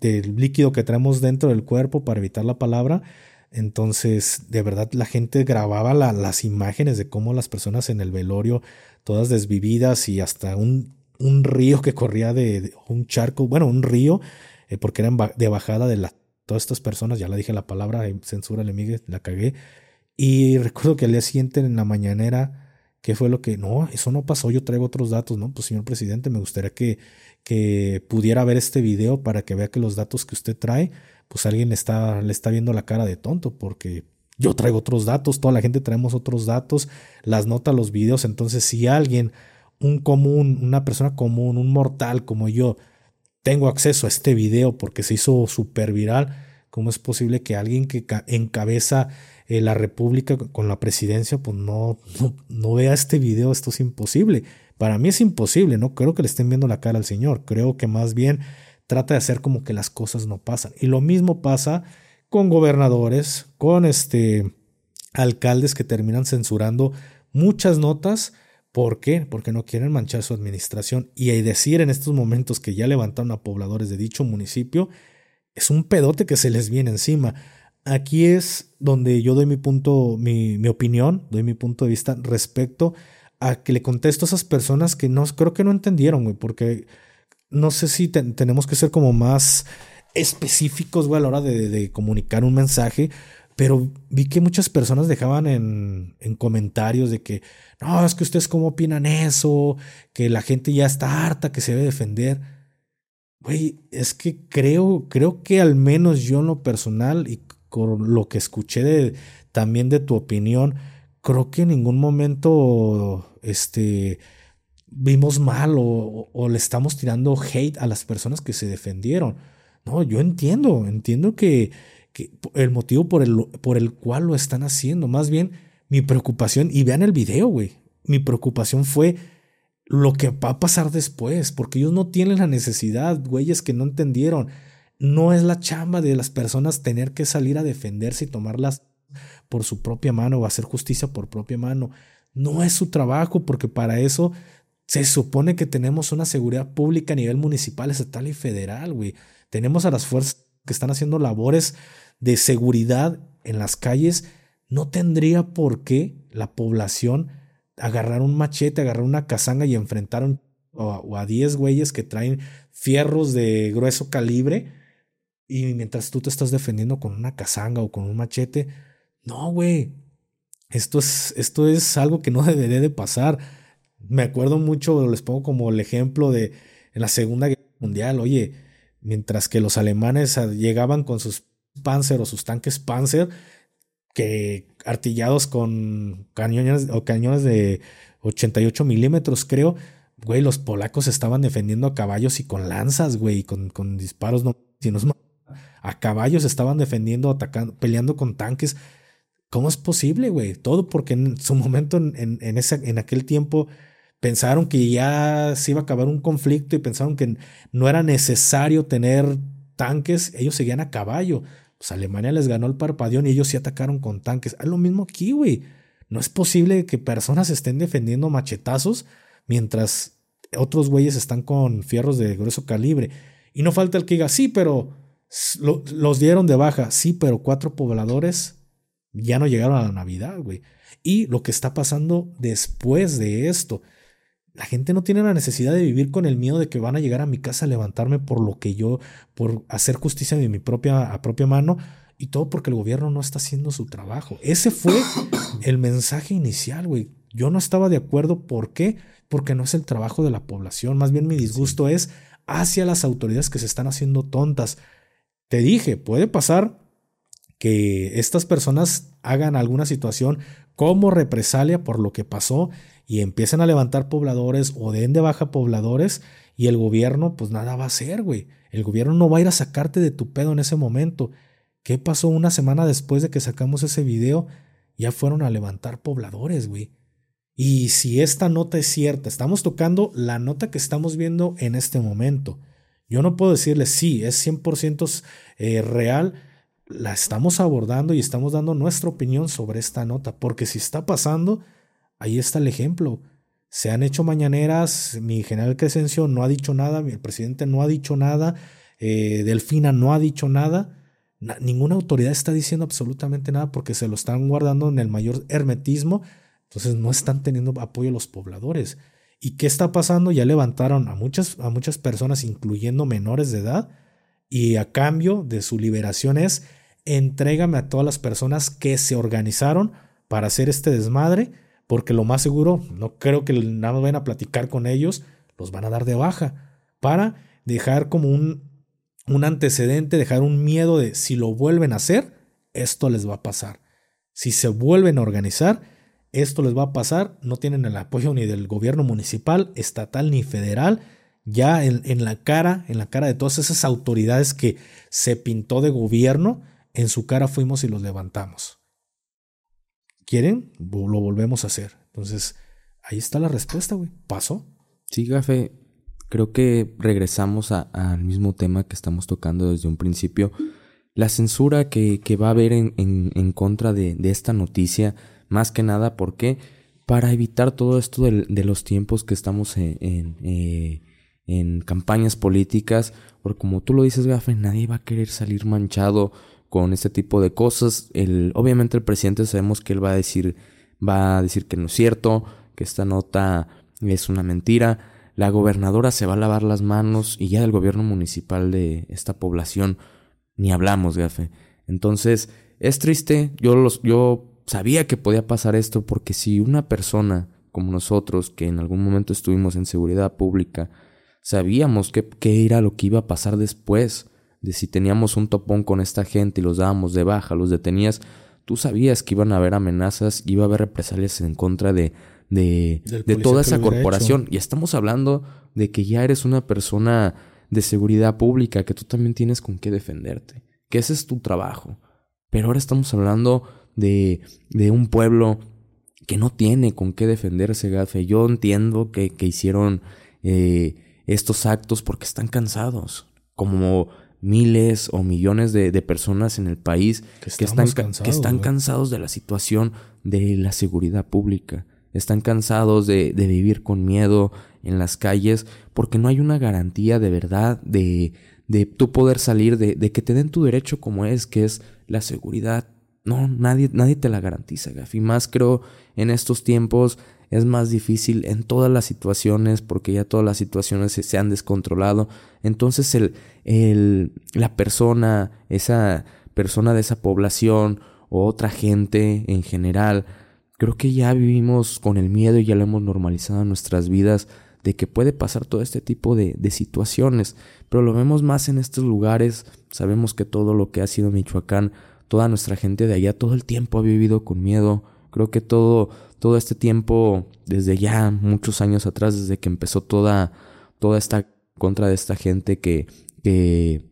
de líquido que traemos dentro del cuerpo para evitar la palabra. Entonces, de verdad, la gente grababa las imágenes de cómo las personas en el velorio, todas desvividas y hasta un un río que corría de, un charco, bueno, un río, eh, porque eran de bajada de la, todas estas personas, ya la dije la palabra, eh, censura le la cagué. Y recuerdo que al día siguiente en la mañanera, ¿qué fue lo que? No, eso no pasó, yo traigo otros datos, ¿no? Pues señor presidente, me gustaría que, que pudiera ver este video para que vea que los datos que usted trae, pues alguien está, le está viendo la cara de tonto, porque yo traigo otros datos, toda la gente traemos otros datos, las notas, los videos, entonces si alguien, un común, una persona común, un mortal como yo, tengo acceso a este video porque se hizo súper viral, ¿cómo es posible que alguien que encabeza eh, la República con la presidencia, pues no, no, no vea este video? Esto es imposible. Para mí es imposible, no creo que le estén viendo la cara al Señor, creo que más bien trata de hacer como que las cosas no pasan. Y lo mismo pasa con gobernadores, con este alcaldes que terminan censurando muchas notas. ¿Por qué? Porque no quieren manchar su administración. Y decir en estos momentos que ya levantaron a pobladores de dicho municipio es un pedote que se les viene encima. Aquí es donde yo doy mi punto, mi, mi opinión, doy mi punto de vista respecto a que le contesto a esas personas que no, creo que no entendieron, güey, porque no sé si tenemos que ser como más específicos, güey, a la hora de, comunicar un mensaje, pero vi que muchas personas dejaban en, en, comentarios de que, no, es que ustedes cómo opinan eso, que la gente ya está harta, que se debe defender. Güey, es que creo, creo que al menos yo en lo personal y con lo que escuché de, también de tu opinión, creo que en ningún momento, este, vimos mal o, le estamos tirando hate a las personas que se defendieron. No, yo entiendo, entiendo que, que el motivo por el, por el cual lo están haciendo, más bien mi preocupación, y vean el video, güey, mi preocupación fue lo que va a pasar después, porque ellos no tienen la necesidad, güeyes que no entendieron. No es la chamba de las personas tener que salir a defenderse y tomarlas por su propia mano o hacer justicia por propia mano. No es su trabajo, porque para eso se supone que tenemos una seguridad pública a nivel municipal, estatal y federal, güey. Tenemos a las fuerzas que están haciendo labores de seguridad en las calles. No tendría por qué la población agarrar un machete, agarrar una cazanga y enfrentar un, o a 10 güeyes que traen fierros de grueso calibre. Y mientras tú te estás defendiendo con una cazanga o con un machete, no, güey. Esto es, esto es algo que no debería de pasar me acuerdo mucho, les pongo como el ejemplo de en la Segunda Guerra Mundial, oye, mientras que los alemanes llegaban con sus Panzer o sus tanques Panzer, que artillados con cañones o cañones de 88 milímetros, creo, güey, los polacos estaban defendiendo a caballos y con lanzas, güey, con, con disparos no, a caballos estaban defendiendo, atacando, peleando con tanques. ¿Cómo es posible, güey? Todo porque en su momento, en, ese, en aquel tiempo, pensaron que ya se iba a acabar un conflicto y pensaron que no era necesario tener tanques, ellos seguían a caballo. Pues Alemania les ganó el parpadeón y ellos sí atacaron con tanques. Es lo mismo aquí, güey. No es posible que personas estén defendiendo machetazos mientras otros güeyes están con fierros de grueso calibre. Y no falta el que diga, sí, pero los dieron de baja. Sí, pero cuatro pobladores ya no llegaron a la Navidad, güey. Y lo que está pasando después de esto la gente no tiene la necesidad de vivir con el miedo de que van a llegar a mi casa a levantarme por lo que yo, por hacer justicia de mi propia, a propia mano, y todo porque el gobierno no está haciendo su trabajo. Ese fue el mensaje inicial, güey. Yo no estaba de acuerdo. ¿Por qué? Porque no es el trabajo de la población. Más bien mi disgusto es hacia las autoridades que se están haciendo tontas. Te dije, puede pasar que estas personas hagan alguna situación como represalia por lo que pasó y empiecen a levantar pobladores o den de baja pobladores y el gobierno pues nada va a hacer, güey. El gobierno no va a ir a sacarte de tu pedo en ese momento. ¿Qué pasó una semana después de que sacamos ese video? Ya fueron a levantar pobladores, güey. Y si esta nota es cierta, estamos tocando la nota que estamos viendo en este momento. Yo no puedo decirle sí, es 100% eh, real. La estamos abordando y estamos dando nuestra opinión sobre esta nota, porque si está pasando, Ahí está el ejemplo. Se han hecho mañaneras, mi general Crescencio no ha dicho nada, el presidente no ha dicho nada, eh, Delfina no ha dicho nada. ninguna autoridad está diciendo absolutamente nada porque se lo están guardando en el mayor hermetismo. Entonces no están teniendo apoyo los pobladores. ¿Y qué está pasando? Ya levantaron a muchas, a muchas personas, incluyendo menores de edad, y a cambio de su liberación es entrégame a todas las personas que se organizaron para hacer este desmadre porque lo más seguro, no creo que nada más vayan a platicar con ellos, los van a dar de baja para dejar como un, un antecedente, dejar un miedo de si lo vuelven a hacer, esto les va a pasar. Si se vuelven a organizar, esto les va a pasar, no tienen el apoyo ni del gobierno municipal, estatal ni federal, ya en, en, la cara, en la cara de todas esas autoridades que se pintó de gobierno, en su cara fuimos y los levantamos. ¿Quieren? Lo volvemos a hacer. Entonces, ahí está la respuesta, güey. Pasó. Sí, Gafe, creo que regresamos al mismo tema que estamos tocando desde un principio. La censura que, va a haber en, en, contra de, de, esta noticia, más que nada, ¿por qué? Para evitar todo esto de, los tiempos que estamos en, en, eh, en campañas políticas, porque como tú lo dices, Gafe, nadie va a querer salir manchado con este tipo de cosas. El, obviamente el presidente sabemos que él va a decir, va a decir que no es cierto, que esta nota es una mentira. La gobernadora se va a lavar las manos y ya del gobierno municipal de esta población ni hablamos, Gafe. Entonces, es triste, yo, los, yo sabía que podía pasar esto porque si una persona como nosotros, que en algún momento estuvimos en seguridad pública, sabíamos qué, era lo que iba a pasar después, de si teníamos un topón con esta gente y los dábamos de baja, los detenías, tú sabías que iban a haber amenazas, iba a haber represalias en contra de, de, de toda esa corporación. Y estamos hablando de que ya eres una persona de seguridad pública, que tú también tienes con qué defenderte, que ese es tu trabajo. Pero ahora estamos hablando de, de un pueblo que no tiene con qué defenderse, Gafe. Yo entiendo que, que hicieron eh, estos actos porque están cansados, como miles o millones de, de personas en el país que, están, cansados, que están cansados de la situación de la seguridad pública. Están cansados de, de vivir con miedo en las calles porque no hay una garantía de verdad de, de tu poder salir, de, de que te den tu derecho como es, que es la seguridad. No, nadie, nadie te la garantiza, Gafi. Más creo en estos tiempos es más difícil en todas las situaciones porque ya todas las situaciones se, se han descontrolado. Entonces el, el, la persona, esa persona de esa población o otra gente en general, creo que ya vivimos con el miedo y ya lo hemos normalizado en nuestras vidas de que puede pasar todo este tipo de, de, situaciones, pero lo vemos más en estos lugares, sabemos que todo lo que ha sido Michoacán, toda nuestra gente de allá todo el tiempo ha vivido con miedo, creo que todo, todo este tiempo, desde ya muchos años atrás, desde que empezó toda, toda esta contra de esta gente que, que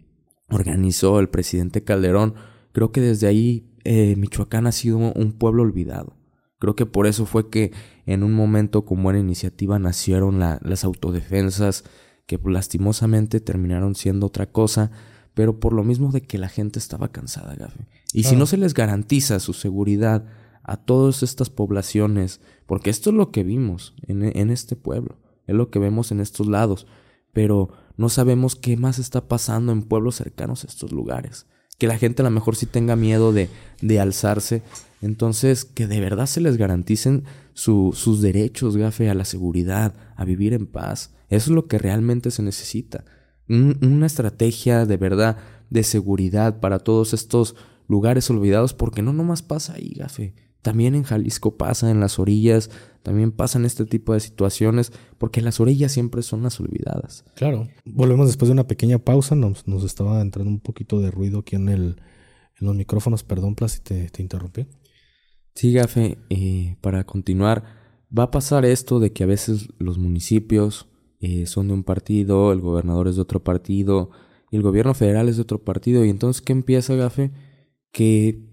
organizó el presidente Calderón, creo que desde ahí eh, Michoacán ha sido un pueblo olvidado. Creo que por eso fue que en un momento como buena iniciativa nacieron las autodefensas que lastimosamente terminaron siendo otra cosa, pero por lo mismo de que la gente estaba cansada, Gafe. Y si no se les garantiza su seguridad a todas estas poblaciones, porque esto es lo que vimos en, en este pueblo, es lo que vemos en estos lados, pero no sabemos qué más está pasando en pueblos cercanos a estos lugares. Que la gente a lo mejor sí tenga miedo de, de alzarse entonces, que de verdad se les garanticen sus derechos, gafe, a la seguridad, a vivir en paz. Eso es lo que realmente se necesita. Una estrategia de verdad de seguridad para todos estos lugares olvidados, porque no nomás pasa ahí, gafe. También en Jalisco pasa, en las orillas, también pasan este tipo de situaciones, porque las orillas siempre son las olvidadas. Claro. Volvemos después de una pequeña pausa, nos, nos estaba entrando un poquito de ruido aquí en, el, en los micrófonos, perdón, Plas, si te, te interrumpí. Sí, Gafe, eh, para continuar, va a pasar esto de que a veces los municipios eh, son de un partido, el gobernador es de otro partido, y el gobierno federal es de otro partido, y entonces, ¿qué empieza, Gafe? Que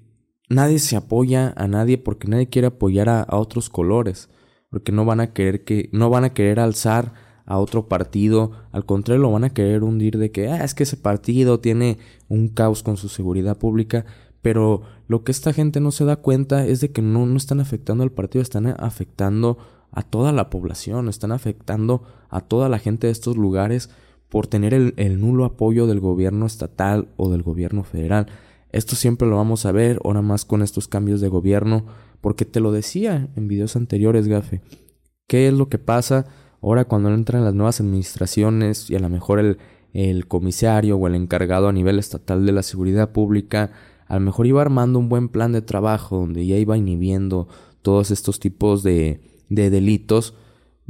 nadie se apoya a nadie porque nadie quiere apoyar a, otros colores, porque no van a querer que, no van a querer alzar a otro partido, al contrario lo van a querer hundir de que ah, es que ese partido tiene un caos con su seguridad pública, pero lo que esta gente no se da cuenta es de que no, no están afectando al partido, están afectando a toda la población, están afectando a toda la gente de estos lugares por tener el, nulo apoyo del gobierno estatal o del gobierno federal. Esto siempre lo vamos a ver, ahora más con estos cambios de gobierno, porque te lo decía en videos anteriores, Gafe. ¿Qué es lo que pasa ahora cuando entran las nuevas administraciones y a lo mejor el, el comisario o el encargado a nivel estatal de la seguridad pública a lo mejor iba armando un buen plan de trabajo donde ya iba inhibiendo todos estos tipos de, de delitos,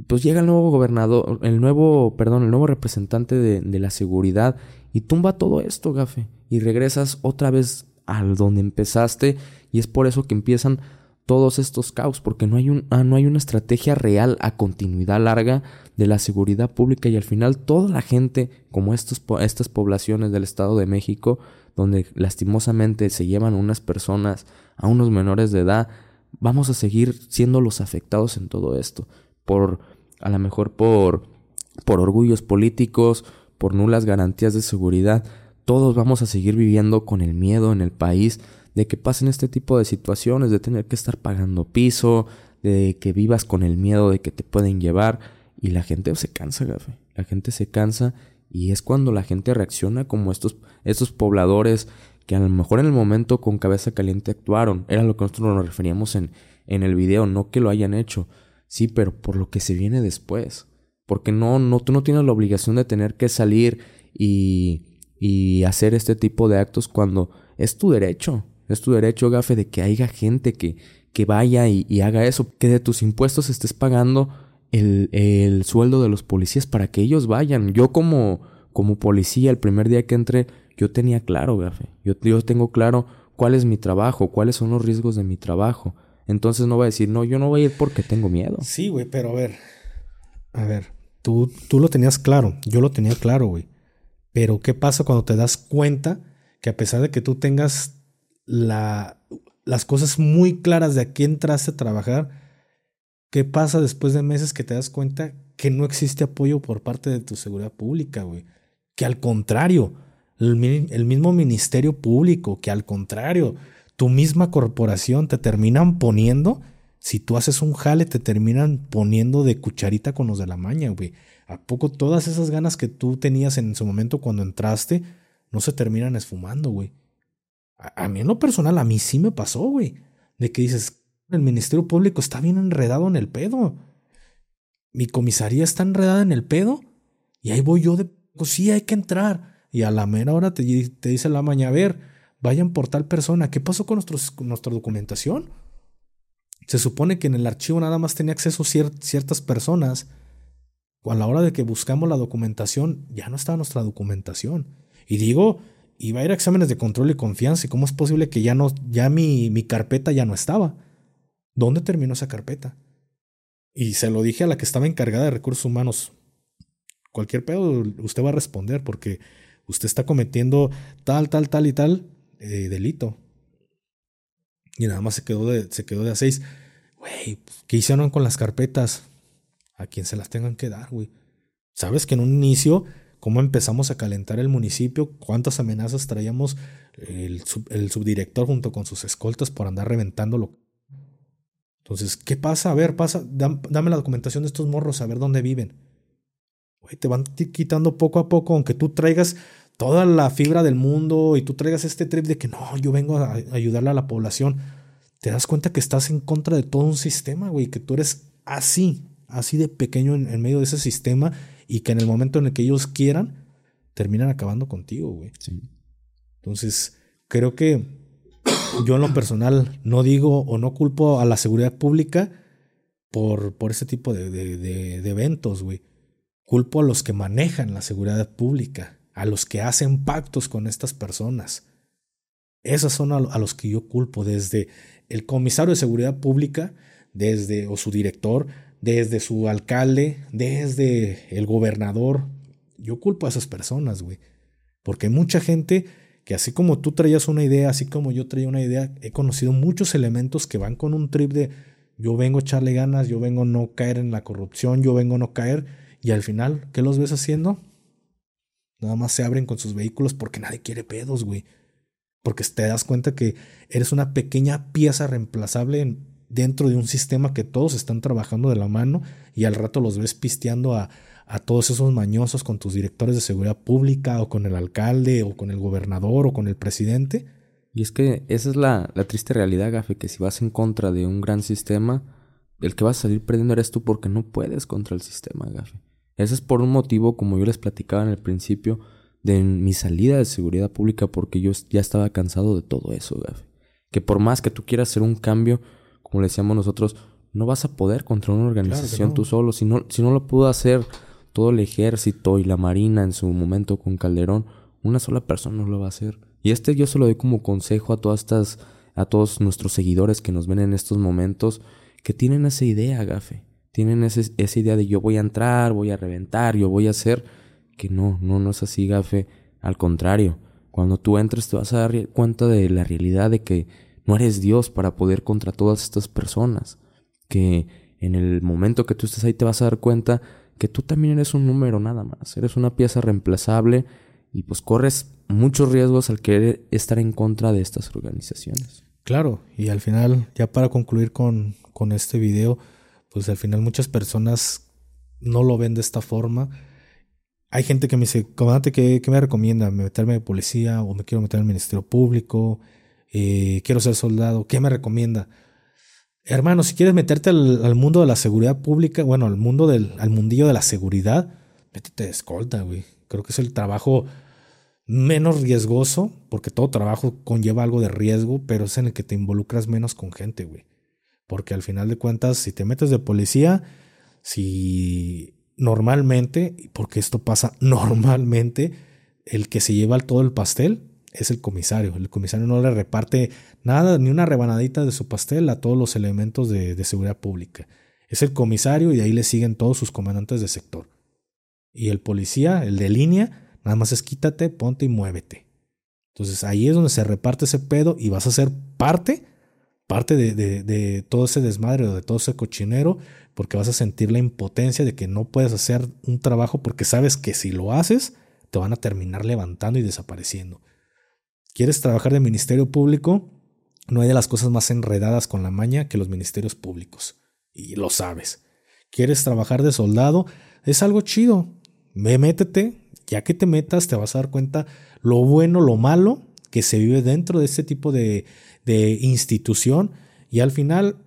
pues llega el nuevo gobernador, el nuevo, perdón, el nuevo representante de, la seguridad y tumba todo esto, gafe, y regresas otra vez a donde empezaste y es por eso que empiezan todos estos caos, porque no hay, un, ah, no hay una estrategia real a continuidad larga de la seguridad pública y al final toda la gente, como estos, estas poblaciones del Estado de México, donde lastimosamente se llevan unas personas a unos menores de edad, vamos a seguir siendo los afectados en todo esto, por a lo mejor por, por orgullos políticos, por nulas garantías de seguridad, todos vamos a seguir viviendo con el miedo en el país de que pasen este tipo de situaciones, de tener que estar pagando piso, de que vivas con el miedo de que te pueden llevar y la gente se cansa, gafe. La gente se cansa y es cuando la gente reacciona como estos, estos pobladores que a lo mejor en el momento con cabeza caliente actuaron. Era lo que nosotros nos referíamos en, en el video, no que lo hayan hecho. Sí, pero por lo que se viene después. Porque no, no, tú no tienes la obligación de tener que salir y, y hacer este tipo de actos cuando es tu derecho. Es tu derecho, gafe, de que haya gente que, que vaya y, haga eso. Que de tus impuestos estés pagando el, el, sueldo de los policías para que ellos vayan. Yo como, como policía, el primer día que entré, yo tenía claro, gafe. Yo, yo tengo claro cuál es mi trabajo, cuáles son los riesgos de mi trabajo. Entonces no voy a decir, no, yo no voy a ir porque tengo miedo. Sí, güey, pero a ver. A ver, tú, tú lo tenías claro, yo lo tenía claro, güey. Pero ¿qué pasa cuando te das cuenta que a pesar de que tú tengas la, las cosas muy claras de a quién entraste a trabajar, ¿qué pasa después de meses que te das cuenta que no existe apoyo por parte de tu seguridad pública, güey? Que al contrario, el, mismo ministerio público, que al contrario, tu misma corporación te terminan poniendo, si tú haces un jale, te terminan poniendo de cucharita con los de la maña, güey. ¿A poco todas esas ganas que tú tenías en su momento cuando entraste no se terminan esfumando, güey? A, mí en lo personal, a mí sí me pasó, güey. De que dices, el Ministerio Público está bien enredado en el pedo. Mi comisaría está enredada en el pedo. Y ahí voy yo de, pues sí, hay que entrar. Y a la mera hora te, te dice la maña, a ver, vayan por tal persona. ¿Qué pasó con, con nuestra documentación? Se supone que en el archivo nada más tenía acceso ciertas personas. A la hora de que buscamos la documentación, ya no estaba nuestra documentación. Y digo, iba a ir a exámenes de control y confianza. ¿Y cómo es posible que ya no, ya mi, mi carpeta ya no estaba? ¿Dónde terminó esa carpeta? Y se lo dije a la que estaba encargada de recursos humanos. Cualquier pedo usted va a responder porque usted está cometiendo tal, tal, tal y tal eh, delito. Y nada más se quedó de, se quedó de a seis. Güey, ¿qué hicieron con las carpetas? A quien se las tengan que dar, güey. Sabes que en un inicio cómo empezamos a calentar el municipio, cuántas amenazas traíamos el, subdirector junto con sus escoltas por andar reventándolo. Entonces, ¿qué pasa? A ver, pasa, dame la documentación de estos morros, a ver dónde viven. Te van quitando poco a poco, aunque tú traigas toda la fibra del mundo y tú traigas este trip de que no, yo vengo a ayudarle a la población. Te das cuenta que estás en contra de todo un sistema, güey, que tú eres así, así de pequeño en medio de ese sistema y que en el momento en el que ellos quieran, terminan acabando contigo, güey. Entonces, creo que yo en lo personal no digo o no culpo a la seguridad pública por, por ese tipo de, de, eventos, güey. Culpo a los que manejan la seguridad pública, a los que hacen pactos con estas personas. Esos son a, los que yo culpo, desde el comisario de seguridad pública, desde o su director, desde su alcalde, desde el gobernador. Yo culpo a esas personas, güey. Porque mucha gente que así como tú traías una idea, así como yo traía una idea, he conocido muchos elementos que van con un trip de yo vengo a echarle ganas, yo vengo a no caer en la corrupción, yo vengo a no caer, y al final, ¿qué los ves haciendo? Nada más se abren con sus vehículos porque nadie quiere pedos, güey. Porque te das cuenta que eres una pequeña pieza reemplazable en dentro de un sistema que todos están trabajando de la mano y al rato los ves pisteando a, a todos esos mañosos con tus directores de seguridad pública o con el alcalde o con el gobernador o con el presidente. Y es que esa es la, la triste realidad, Gafe, que si vas en contra de un gran sistema, el que vas a salir perdiendo eres tú porque no puedes contra el sistema, Gafe. Ese es por un motivo, como yo les platicaba en el principio, de mi salida de seguridad pública porque yo ya estaba cansado de todo eso, Gafe. Que por más que tú quieras hacer un cambio, como le decíamos nosotros, no vas a poder contra una organización tú solo. Si no, si no lo pudo hacer todo el ejército y la marina en su momento con Calderón, una sola persona no lo va a hacer. Y este yo se lo doy como consejo a todas estas, a todos nuestros seguidores que nos ven en estos momentos, que tienen esa idea, gafe. Tienen esa idea de yo voy a entrar, voy a reventar, yo voy a hacer. Que no, no, no es así, gafe. Al contrario, cuando tú entres te vas a dar cuenta de la realidad de que no eres Dios para poder contra todas estas personas. Que en el momento que tú estés ahí te vas a dar cuenta que tú también eres un número nada más. Eres una pieza reemplazable y pues corres muchos riesgos al querer estar en contra de estas organizaciones. Claro, y al final, ya para concluir con, con este video, pues al final muchas personas no lo ven de esta forma. Hay gente que me dice, comandante, ¿qué, me recomienda? ¿Meterme de policía o me quiero meter al Ministerio Público? Eh, quiero ser soldado, ¿qué me recomienda? Hermano, si quieres meterte al, mundo de la seguridad pública, bueno, al mundo del al mundillo de la seguridad, métete de escolta, güey. Creo que es el trabajo menos riesgoso, porque todo trabajo conlleva algo de riesgo, pero es en el que te involucras menos con gente, güey. Porque al final de cuentas, si te metes de policía, si normalmente, porque esto pasa normalmente, el que se lleva todo el pastel es el comisario. El comisario no le reparte nada, ni una rebanadita de su pastel a todos los elementos de, de seguridad pública. Es el comisario y ahí le siguen todos sus comandantes de sector. Y el policía, el de línea, Nada más es quítate, ponte y muévete. Entonces ahí es donde se reparte ese pedo y vas a ser parte, parte de, de, todo ese desmadre o de todo ese cochinero, porque vas a sentir la impotencia de que no puedes hacer un trabajo porque sabes que si lo haces, te van a terminar levantando y desapareciendo. ¿Quieres trabajar de ministerio público? No hay de las cosas más enredadas con la maña que los ministerios públicos. Y lo sabes. ¿Quieres trabajar de soldado? Es algo chido. métete, ya que te metas te vas a dar cuenta lo bueno, lo malo que se vive dentro de este tipo de, institución y al final,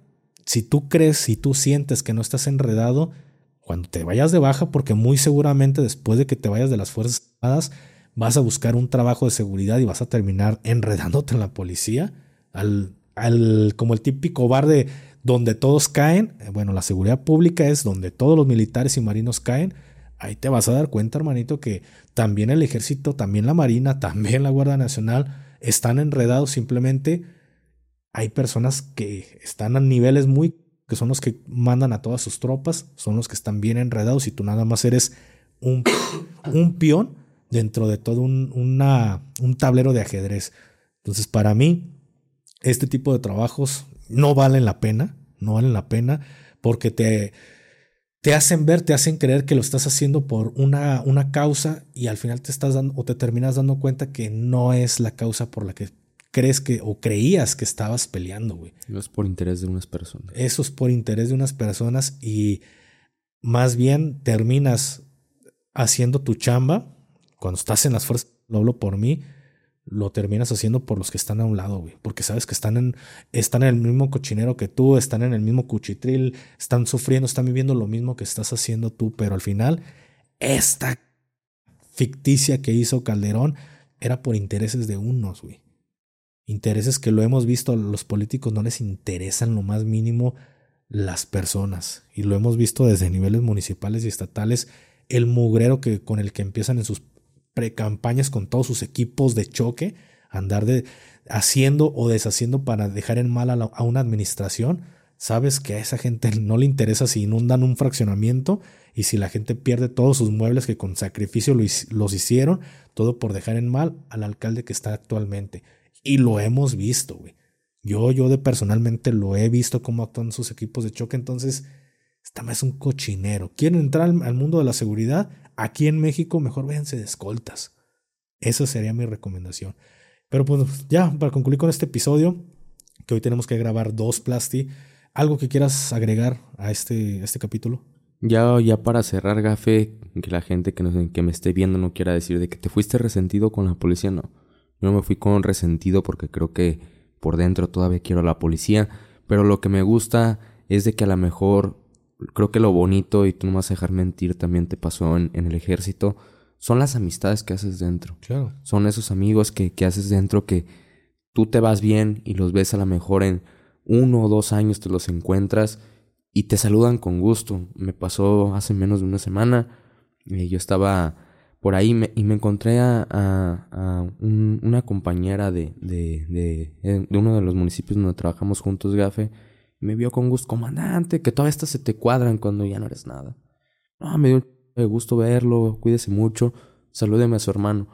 si tú crees, si tú sientes que no estás enredado, cuando te vayas de baja, porque muy seguramente después de que te vayas de las Fuerzas Armadas, vas a buscar un trabajo de seguridad y vas a terminar enredándote en la policía, al, al, como el típico bar de donde todos caen, eh, bueno, la seguridad pública es donde todos los militares y marinos caen, ahí te vas a dar cuenta, hermanito, que también el ejército, también la marina, también la Guardia Nacional están enredados. Simplemente hay personas que están a niveles muy, que son los que mandan a todas sus tropas, son los que están bien enredados y tú nada más eres un, un peón dentro de todo un, un tablero de ajedrez. Entonces, para mí, este tipo de trabajos no valen la pena, no valen la pena porque te te hacen ver, te hacen creer que lo estás haciendo por una, una causa y al final te estás dando o te terminas dando cuenta que no es la causa por la que crees que o creías que estabas peleando, güey. Eso es por interés de unas personas. Eso es por interés de unas personas y más bien terminas haciendo tu chamba cuando estás en las fuerzas, lo hablo por mí, lo terminas haciendo por los que están a un lado, güey. Porque sabes que están en, están en el mismo cochinero que tú, están en el mismo cuchitril, están sufriendo, están viviendo lo mismo que estás haciendo tú. Pero al final, esta ficticia que hizo Calderón era por intereses de unos, güey. Intereses que lo hemos visto, a los políticos no les interesan lo más mínimo las personas. Y lo hemos visto desde niveles municipales y estatales, el mugrero que, con el que empiezan en sus precampañas con todos sus equipos de choque, andar de, haciendo o deshaciendo para dejar en mal a, una administración, sabes que a esa gente no le interesa si inundan un fraccionamiento y si la gente pierde todos sus muebles que con sacrificio los hicieron, todo por dejar en mal al alcalde que está actualmente. Y lo hemos visto, güey. Yo, yo de personalmente lo he visto cómo actúan sus equipos de choque, entonces esta es un cochinero. ¿Quieren entrar al mundo de la seguridad? Aquí en México, mejor véanse de escoltas. Esa sería mi recomendación. Pero pues ya, para concluir con este episodio, que hoy tenemos que grabar dos plasti, ¿algo que quieras agregar a este, este capítulo? Ya, ya para cerrar, Gafe, que la gente que, que me esté viendo no quiera decir de que te fuiste resentido con la policía, no. Yo me fui con resentido porque creo que por dentro todavía quiero a la policía, pero lo que me gusta es de que a lo mejor creo que lo bonito, y tú no vas a dejar mentir, también te pasó en, el ejército, son las amistades que haces dentro. Claro. Son esos amigos que, que haces dentro que tú te vas bien y los ves a lo mejor en uno o dos años te los encuentras y te saludan con gusto. Me pasó hace menos de una semana. y yo estaba por ahí me, y me encontré a, una compañera de, uno de los municipios donde trabajamos juntos, Gafe, y me vio con gusto, comandante, que todas estas se te cuadran cuando ya no eres nada. No, me dio gusto verlo, cuídese mucho, salúdeme a su hermano.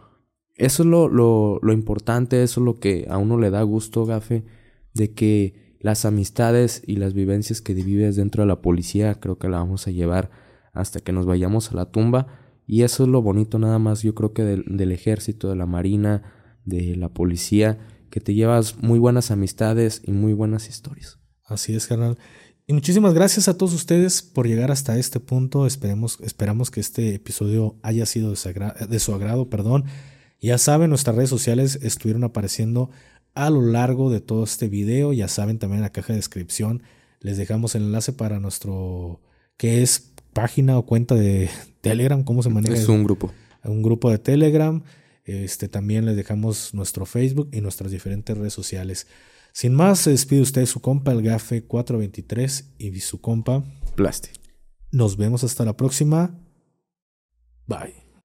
Eso es lo, lo, lo importante, eso es lo que a uno le da gusto, Gafe, de que las amistades y las vivencias que vives dentro de la policía creo que la vamos a llevar hasta que nos vayamos a la tumba. Y eso es lo bonito nada más, yo creo que del, ejército, de la marina, de la policía, que te llevas muy buenas amistades y muy buenas historias. Así es, carnal. Y muchísimas gracias a todos ustedes por llegar hasta este punto. Esperemos, esperamos que este episodio haya sido de, su agrado. Perdón. Ya saben, nuestras redes sociales estuvieron apareciendo a lo largo de todo este video. Ya saben, también en la caja de descripción les dejamos el enlace para nuestro, que es página o cuenta de Telegram, ¿cómo se maneja? Es un grupo. Un grupo de Telegram. Este, también les dejamos nuestro Facebook y nuestras diferentes redes sociales. Sin más, se despide usted su compa, el Gafe 423 y su compa Plasti. Nos vemos hasta la próxima. Bye.